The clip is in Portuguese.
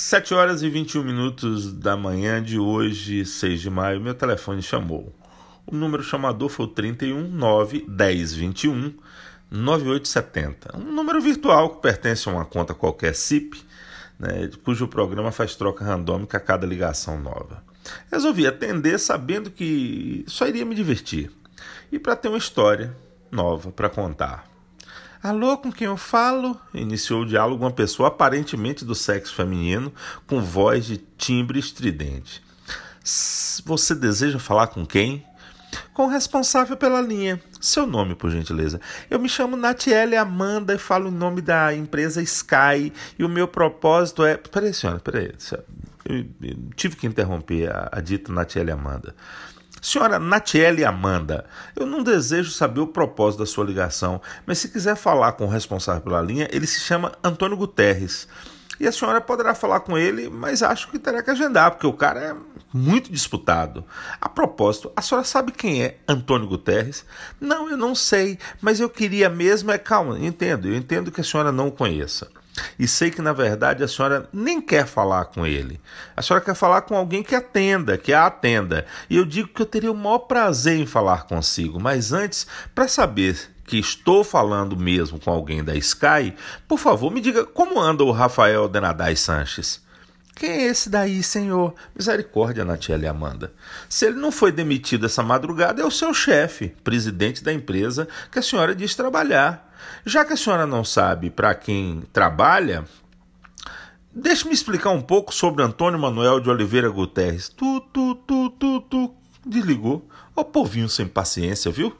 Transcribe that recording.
7 horas e 21 minutos da manhã de hoje, 6 de maio, meu telefone chamou. O número chamador foi o 31 9 10 21 9870. Um número virtual que pertence a uma conta qualquer CIP, né, cujo programa faz troca randômica a cada ligação nova. Resolvi atender sabendo que só iria me divertir e para ter uma história nova para contar. Alô, com quem eu falo? Iniciou o diálogo uma pessoa aparentemente do sexo feminino, com voz de timbre estridente. Você deseja falar com quem? Com o responsável pela linha. Seu nome, por gentileza. Eu me chamo Natiele Amanda e falo em nome da empresa Sky. E o meu propósito é. Peraí, senhora, peraí. Eu, eu tive que interromper a, a dita Natiele Amanda. Senhora Natiele Amanda, eu não desejo saber o propósito da sua ligação, mas se quiser falar com o responsável pela linha, ele se chama Antônio Guterres. E a senhora poderá falar com ele, mas acho que terá que agendar, porque o cara é muito disputado. A propósito, a senhora sabe quem é Antônio Guterres? Não, eu não sei, mas eu queria mesmo é calma, entendo, eu entendo que a senhora não o conheça. E sei que, na verdade, a senhora nem quer falar com ele. A senhora quer falar com alguém que atenda, que a atenda. E eu digo que eu teria o maior prazer em falar consigo, mas antes, para saber que estou falando mesmo com alguém da Sky, por favor, me diga como anda o Rafael Denadai Sanches. Quem é esse daí, senhor? Misericórdia, Natiele Amanda. Se ele não foi demitido essa madrugada, é o seu chefe, presidente da empresa que a senhora diz trabalhar. Já que a senhora não sabe para quem trabalha, deixe-me explicar um pouco sobre Antônio Manuel de Oliveira Guterres. Tu, tu, tu, tu, tu. Desligou. Ó, povinho sem paciência, viu?